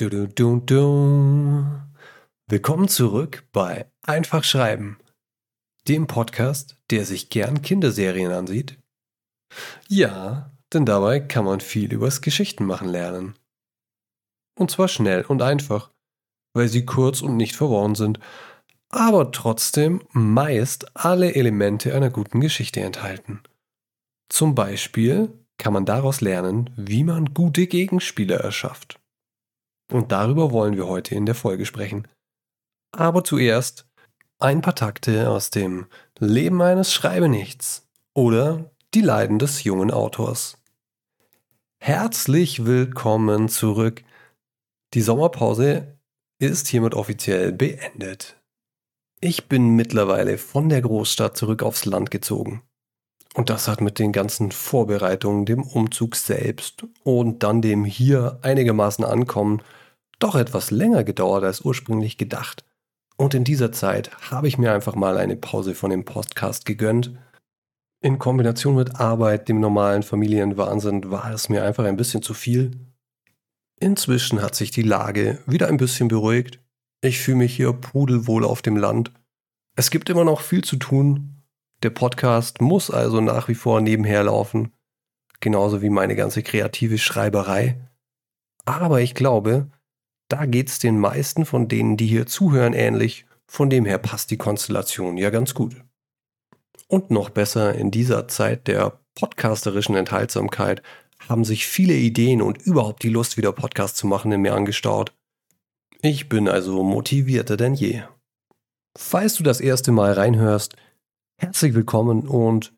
Du, du, du, du. Willkommen zurück bei Einfach Schreiben, dem Podcast, der sich gern Kinderserien ansieht. Ja, denn dabei kann man viel übers Geschichtenmachen lernen. Und zwar schnell und einfach, weil sie kurz und nicht verworren sind, aber trotzdem meist alle Elemente einer guten Geschichte enthalten. Zum Beispiel kann man daraus lernen, wie man gute Gegenspieler erschafft. Und darüber wollen wir heute in der Folge sprechen. Aber zuerst ein paar Takte aus dem Leben eines Schreibenichts oder die Leiden des jungen Autors. Herzlich willkommen zurück. Die Sommerpause ist hiermit offiziell beendet. Ich bin mittlerweile von der Großstadt zurück aufs Land gezogen. Und das hat mit den ganzen Vorbereitungen, dem Umzug selbst und dann dem hier einigermaßen Ankommen doch etwas länger gedauert als ursprünglich gedacht. Und in dieser Zeit habe ich mir einfach mal eine Pause von dem Podcast gegönnt. In Kombination mit Arbeit, dem normalen Familienwahnsinn, war es mir einfach ein bisschen zu viel. Inzwischen hat sich die Lage wieder ein bisschen beruhigt. Ich fühle mich hier pudelwohl auf dem Land. Es gibt immer noch viel zu tun. Der Podcast muss also nach wie vor nebenher laufen. Genauso wie meine ganze kreative Schreiberei. Aber ich glaube, da geht's den meisten von denen, die hier zuhören, ähnlich. Von dem her passt die Konstellation ja ganz gut. Und noch besser, in dieser Zeit der podcasterischen Enthaltsamkeit haben sich viele Ideen und überhaupt die Lust, wieder Podcast zu machen, in mir angestaut. Ich bin also motivierter denn je. Falls du das erste Mal reinhörst, herzlich willkommen und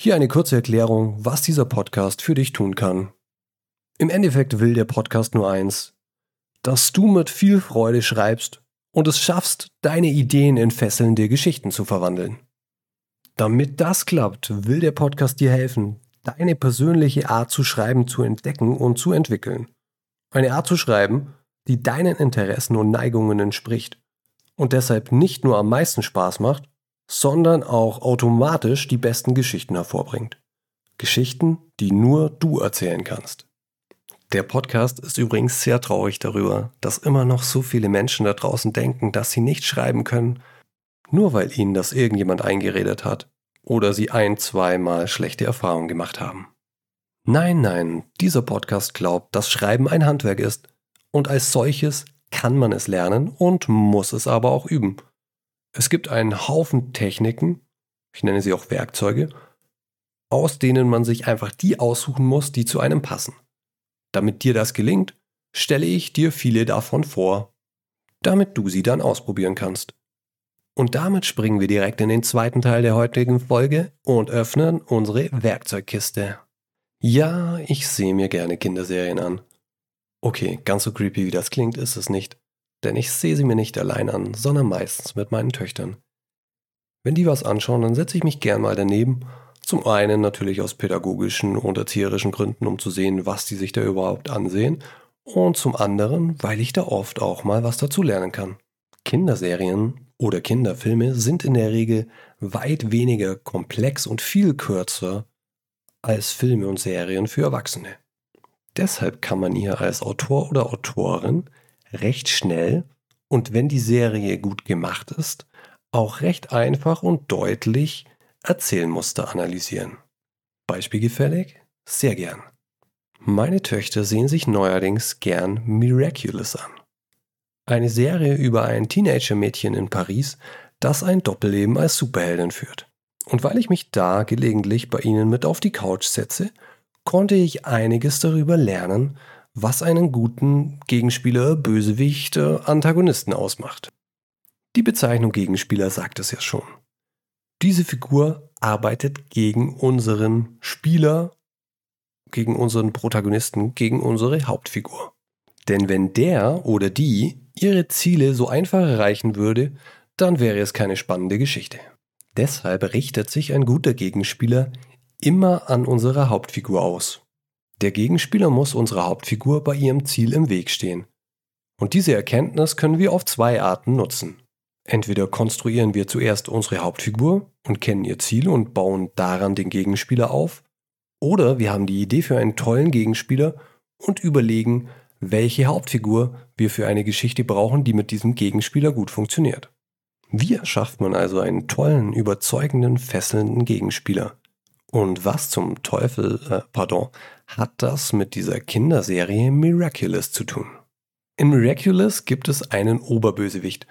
hier eine kurze Erklärung, was dieser Podcast für dich tun kann. Im Endeffekt will der Podcast nur eins, dass du mit viel Freude schreibst und es schaffst, deine Ideen in fesselnde Geschichten zu verwandeln. Damit das klappt, will der Podcast dir helfen, deine persönliche Art zu schreiben zu entdecken und zu entwickeln. Eine Art zu schreiben, die deinen Interessen und Neigungen entspricht und deshalb nicht nur am meisten Spaß macht, sondern auch automatisch die besten Geschichten hervorbringt. Geschichten, die nur du erzählen kannst. Der Podcast ist übrigens sehr traurig darüber, dass immer noch so viele Menschen da draußen denken, dass sie nicht schreiben können, nur weil ihnen das irgendjemand eingeredet hat oder sie ein, zweimal schlechte Erfahrungen gemacht haben. Nein, nein, dieser Podcast glaubt, dass Schreiben ein Handwerk ist und als solches kann man es lernen und muss es aber auch üben. Es gibt einen Haufen Techniken, ich nenne sie auch Werkzeuge, aus denen man sich einfach die aussuchen muss, die zu einem passen. Damit dir das gelingt, stelle ich dir viele davon vor, damit du sie dann ausprobieren kannst. Und damit springen wir direkt in den zweiten Teil der heutigen Folge und öffnen unsere Werkzeugkiste. Ja, ich sehe mir gerne Kinderserien an. Okay, ganz so creepy wie das klingt, ist es nicht. Denn ich sehe sie mir nicht allein an, sondern meistens mit meinen Töchtern. Wenn die was anschauen, dann setze ich mich gern mal daneben zum einen natürlich aus pädagogischen und erzieherischen Gründen, um zu sehen, was die sich da überhaupt ansehen. Und zum anderen, weil ich da oft auch mal was dazu lernen kann. Kinderserien oder Kinderfilme sind in der Regel weit weniger komplex und viel kürzer als Filme und Serien für Erwachsene. Deshalb kann man ihr als Autor oder Autorin recht schnell und wenn die Serie gut gemacht ist, auch recht einfach und deutlich Erzählmuster analysieren. Beispielgefällig? Sehr gern. Meine Töchter sehen sich neuerdings gern Miraculous an. Eine Serie über ein Teenager-Mädchen in Paris, das ein Doppelleben als Superheldin führt. Und weil ich mich da gelegentlich bei ihnen mit auf die Couch setze, konnte ich einiges darüber lernen, was einen guten Gegenspieler, Bösewicht, Antagonisten ausmacht. Die Bezeichnung Gegenspieler sagt es ja schon. Diese Figur arbeitet gegen unseren Spieler, gegen unseren Protagonisten, gegen unsere Hauptfigur. Denn wenn der oder die ihre Ziele so einfach erreichen würde, dann wäre es keine spannende Geschichte. Deshalb richtet sich ein guter Gegenspieler immer an unserer Hauptfigur aus. Der Gegenspieler muss unserer Hauptfigur bei ihrem Ziel im Weg stehen. Und diese Erkenntnis können wir auf zwei Arten nutzen. Entweder konstruieren wir zuerst unsere Hauptfigur und kennen ihr Ziel und bauen daran den Gegenspieler auf, oder wir haben die Idee für einen tollen Gegenspieler und überlegen, welche Hauptfigur wir für eine Geschichte brauchen, die mit diesem Gegenspieler gut funktioniert. Wie erschafft man also einen tollen, überzeugenden, fesselnden Gegenspieler? Und was zum Teufel, äh, pardon, hat das mit dieser Kinderserie Miraculous zu tun? In Miraculous gibt es einen Oberbösewicht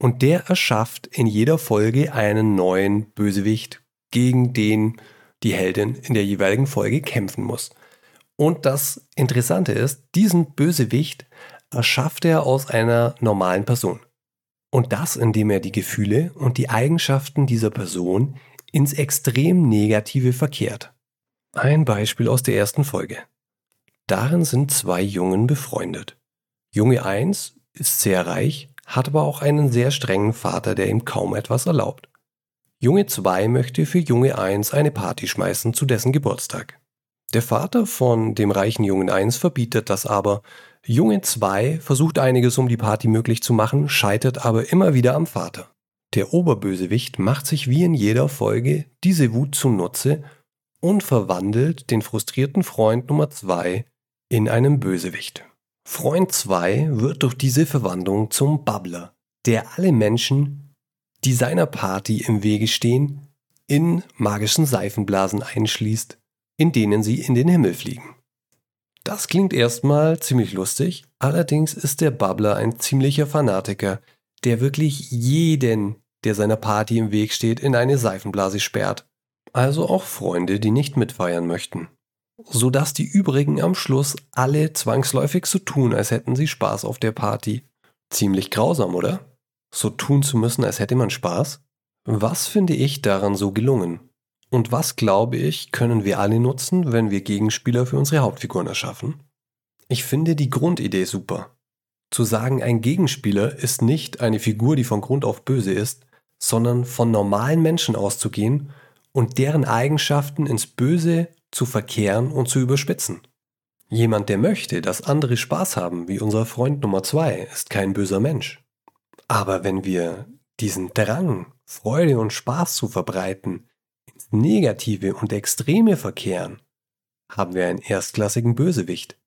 und der erschafft in jeder Folge einen neuen Bösewicht, gegen den die Heldin in der jeweiligen Folge kämpfen muss. Und das Interessante ist, diesen Bösewicht erschafft er aus einer normalen Person. Und das, indem er die Gefühle und die Eigenschaften dieser Person ins extrem Negative verkehrt. Ein Beispiel aus der ersten Folge. Darin sind zwei Jungen befreundet. Junge 1 ist sehr reich, hat aber auch einen sehr strengen Vater, der ihm kaum etwas erlaubt. Junge 2 möchte für Junge 1 eine Party schmeißen zu dessen Geburtstag. Der Vater von dem reichen Jungen 1 verbietet das aber. Junge 2 versucht einiges, um die Party möglich zu machen, scheitert aber immer wieder am Vater. Der Oberbösewicht macht sich wie in jeder Folge diese Wut zunutze und verwandelt den frustrierten Freund Nummer 2 in einen Bösewicht. Freund 2 wird durch diese Verwandlung zum Babbler, der alle Menschen, die seiner Party im Wege stehen, in magischen Seifenblasen einschließt, in denen sie in den Himmel fliegen. Das klingt erstmal ziemlich lustig, allerdings ist der Babbler ein ziemlicher Fanatiker, der wirklich jeden, der seiner Party im Weg steht, in eine Seifenblase sperrt. Also auch Freunde, die nicht mitfeiern möchten. Sodass die übrigen am Schluss alle zwangsläufig so tun, als hätten sie Spaß auf der Party. Ziemlich grausam, oder? So tun zu müssen, als hätte man Spaß? Was finde ich daran so gelungen? Und was, glaube ich, können wir alle nutzen, wenn wir Gegenspieler für unsere Hauptfiguren erschaffen? Ich finde die Grundidee super. Zu sagen, ein Gegenspieler ist nicht eine Figur, die von Grund auf böse ist, sondern von normalen Menschen auszugehen und deren Eigenschaften ins Böse zu verkehren und zu überspitzen. Jemand, der möchte, dass andere Spaß haben, wie unser Freund Nummer zwei, ist kein böser Mensch. Aber wenn wir diesen Drang, Freude und Spaß zu verbreiten, ins Negative und Extreme verkehren, haben wir einen erstklassigen Bösewicht.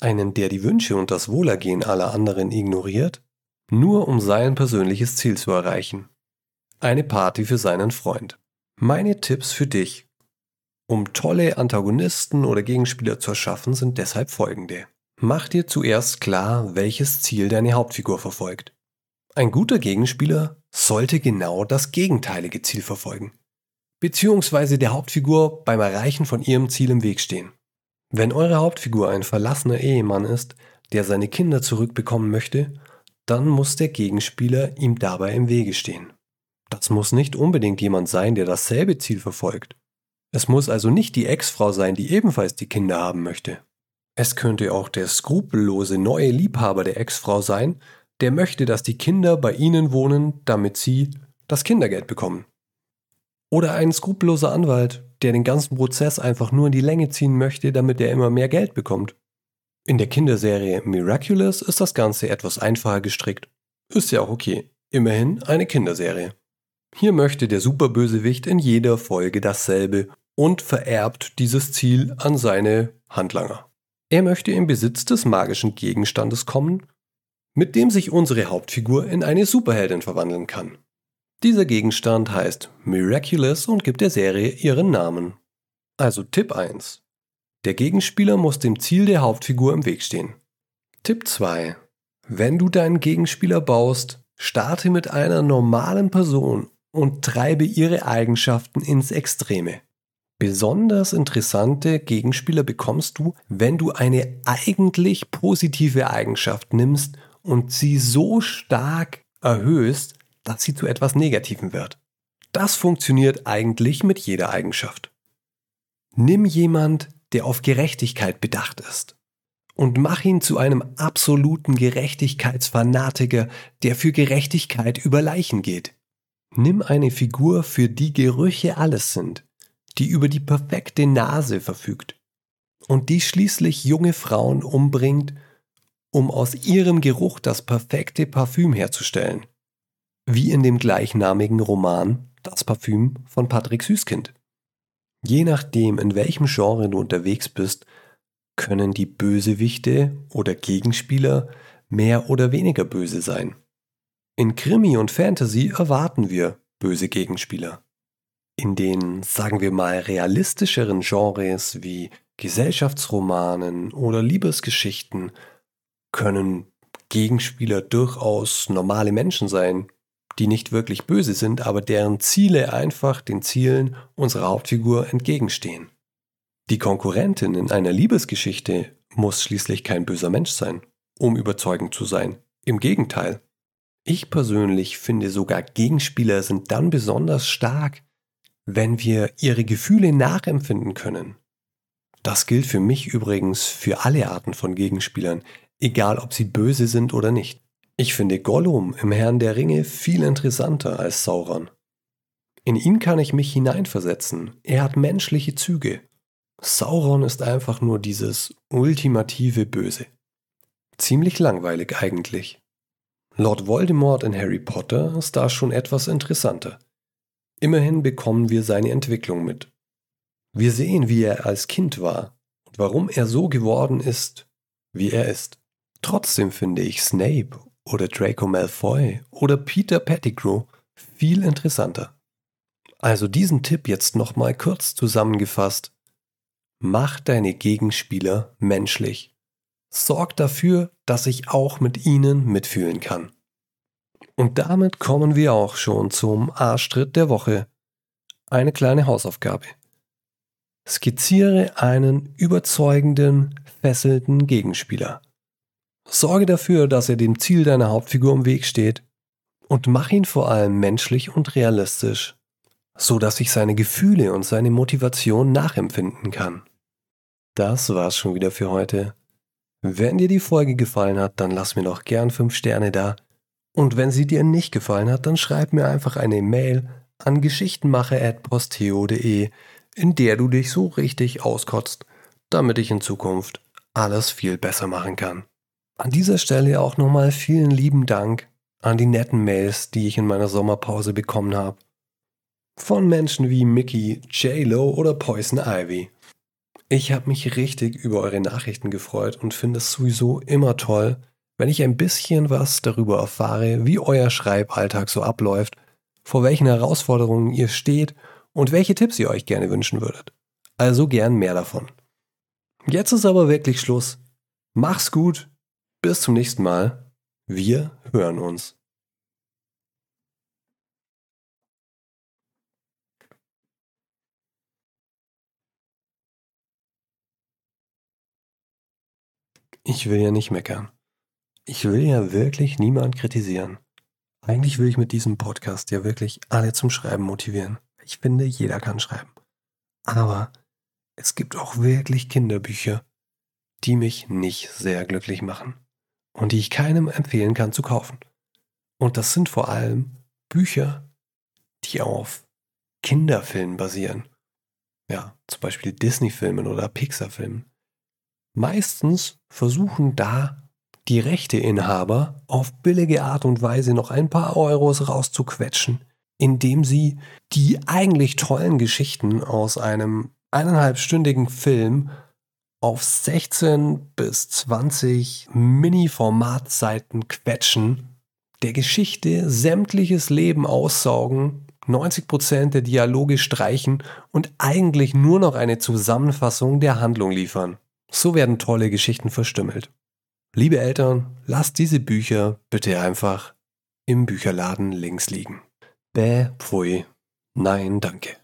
Einen, der die Wünsche und das Wohlergehen aller anderen ignoriert, nur um sein persönliches Ziel zu erreichen. Eine Party für seinen Freund. Meine Tipps für dich, um tolle Antagonisten oder Gegenspieler zu erschaffen, sind deshalb folgende. Mach dir zuerst klar, welches Ziel deine Hauptfigur verfolgt. Ein guter Gegenspieler sollte genau das gegenteilige Ziel verfolgen, beziehungsweise der Hauptfigur beim Erreichen von ihrem Ziel im Weg stehen. Wenn eure Hauptfigur ein verlassener Ehemann ist, der seine Kinder zurückbekommen möchte, dann muss der Gegenspieler ihm dabei im Wege stehen. Das muss nicht unbedingt jemand sein, der dasselbe Ziel verfolgt. Es muss also nicht die Ex-Frau sein, die ebenfalls die Kinder haben möchte. Es könnte auch der skrupellose neue Liebhaber der Ex-Frau sein, der möchte, dass die Kinder bei ihnen wohnen, damit sie das Kindergeld bekommen. Oder ein skrupelloser Anwalt, der den ganzen Prozess einfach nur in die Länge ziehen möchte, damit er immer mehr Geld bekommt. In der Kinderserie Miraculous ist das Ganze etwas einfacher gestrickt. Ist ja auch okay. Immerhin eine Kinderserie. Hier möchte der Superbösewicht in jeder Folge dasselbe und vererbt dieses Ziel an seine Handlanger. Er möchte in Besitz des magischen Gegenstandes kommen, mit dem sich unsere Hauptfigur in eine Superheldin verwandeln kann. Dieser Gegenstand heißt Miraculous und gibt der Serie ihren Namen. Also Tipp 1. Der Gegenspieler muss dem Ziel der Hauptfigur im Weg stehen. Tipp 2. Wenn du deinen Gegenspieler baust, starte mit einer normalen Person und treibe ihre Eigenschaften ins Extreme. Besonders interessante Gegenspieler bekommst du, wenn du eine eigentlich positive Eigenschaft nimmst und sie so stark erhöhst, dass sie zu etwas Negativem wird. Das funktioniert eigentlich mit jeder Eigenschaft. Nimm jemand, der auf Gerechtigkeit bedacht ist und mach ihn zu einem absoluten Gerechtigkeitsfanatiker, der für Gerechtigkeit über Leichen geht. Nimm eine Figur, für die Gerüche alles sind, die über die perfekte Nase verfügt und die schließlich junge Frauen umbringt, um aus ihrem Geruch das perfekte Parfüm herzustellen. Wie in dem gleichnamigen Roman Das Parfüm von Patrick Süßkind. Je nachdem, in welchem Genre du unterwegs bist, können die Bösewichte oder Gegenspieler mehr oder weniger böse sein. In Krimi und Fantasy erwarten wir böse Gegenspieler. In den, sagen wir mal, realistischeren Genres wie Gesellschaftsromanen oder Liebesgeschichten können Gegenspieler durchaus normale Menschen sein, die nicht wirklich böse sind, aber deren Ziele einfach den Zielen unserer Hauptfigur entgegenstehen. Die Konkurrentin in einer Liebesgeschichte muss schließlich kein böser Mensch sein, um überzeugend zu sein. Im Gegenteil. Ich persönlich finde sogar Gegenspieler sind dann besonders stark, wenn wir ihre Gefühle nachempfinden können. Das gilt für mich übrigens für alle Arten von Gegenspielern, egal ob sie böse sind oder nicht. Ich finde Gollum im Herrn der Ringe viel interessanter als Sauron. In ihn kann ich mich hineinversetzen. Er hat menschliche Züge. Sauron ist einfach nur dieses ultimative Böse. Ziemlich langweilig eigentlich. Lord Voldemort in Harry Potter ist da schon etwas interessanter. Immerhin bekommen wir seine Entwicklung mit. Wir sehen, wie er als Kind war und warum er so geworden ist, wie er ist. Trotzdem finde ich Snape oder Draco Malfoy oder Peter Pettigrew viel interessanter. Also diesen Tipp jetzt nochmal kurz zusammengefasst. Mach deine Gegenspieler menschlich. Sorg dafür, dass ich auch mit ihnen mitfühlen kann. Und damit kommen wir auch schon zum Arschtritt der Woche. Eine kleine Hausaufgabe. Skizziere einen überzeugenden, fesselnden Gegenspieler. Sorge dafür, dass er dem Ziel deiner Hauptfigur im Weg steht und mach ihn vor allem menschlich und realistisch, so dass ich seine Gefühle und seine Motivation nachempfinden kann. Das war's schon wieder für heute. Wenn dir die Folge gefallen hat, dann lass mir doch gern 5 Sterne da. Und wenn sie dir nicht gefallen hat, dann schreib mir einfach eine Mail an geschichtenmacher.posteo.de, in der du dich so richtig auskotzt, damit ich in Zukunft alles viel besser machen kann. An dieser Stelle auch nochmal vielen lieben Dank an die netten Mails, die ich in meiner Sommerpause bekommen habe. Von Menschen wie Mickey, J-Lo oder Poison Ivy. Ich habe mich richtig über eure Nachrichten gefreut und finde es sowieso immer toll, wenn ich ein bisschen was darüber erfahre, wie euer Schreiballtag so abläuft, vor welchen Herausforderungen ihr steht und welche Tipps ihr euch gerne wünschen würdet. Also gern mehr davon. Jetzt ist aber wirklich Schluss. Mach's gut bis zum nächsten Mal. Wir hören uns. Ich will ja nicht meckern. Ich will ja wirklich niemand kritisieren. Eigentlich will ich mit diesem Podcast ja wirklich alle zum Schreiben motivieren. Ich finde, jeder kann schreiben. Aber es gibt auch wirklich Kinderbücher, die mich nicht sehr glücklich machen und die ich keinem empfehlen kann zu kaufen. Und das sind vor allem Bücher, die auf Kinderfilmen basieren. Ja, zum Beispiel Disney-Filmen oder Pixar-Filmen. Meistens versuchen da die Rechteinhaber auf billige Art und Weise noch ein paar Euros rauszuquetschen, indem sie die eigentlich tollen Geschichten aus einem eineinhalbstündigen Film auf 16 bis 20 Mini-Formatseiten quetschen, der Geschichte sämtliches Leben aussaugen, 90% der Dialoge streichen und eigentlich nur noch eine Zusammenfassung der Handlung liefern. So werden tolle Geschichten verstümmelt. Liebe Eltern, lasst diese Bücher bitte einfach im Bücherladen links liegen. Bäh, pfui. Nein, danke.